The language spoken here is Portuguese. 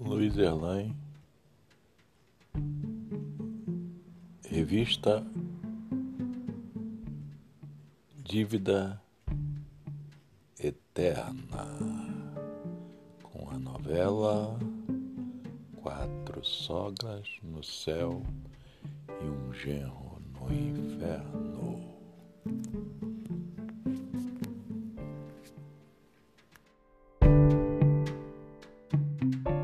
Luiz Erlain, revista Dívida Eterna, com a novela Quatro Sogras no Céu e um Genro no Inferno. thank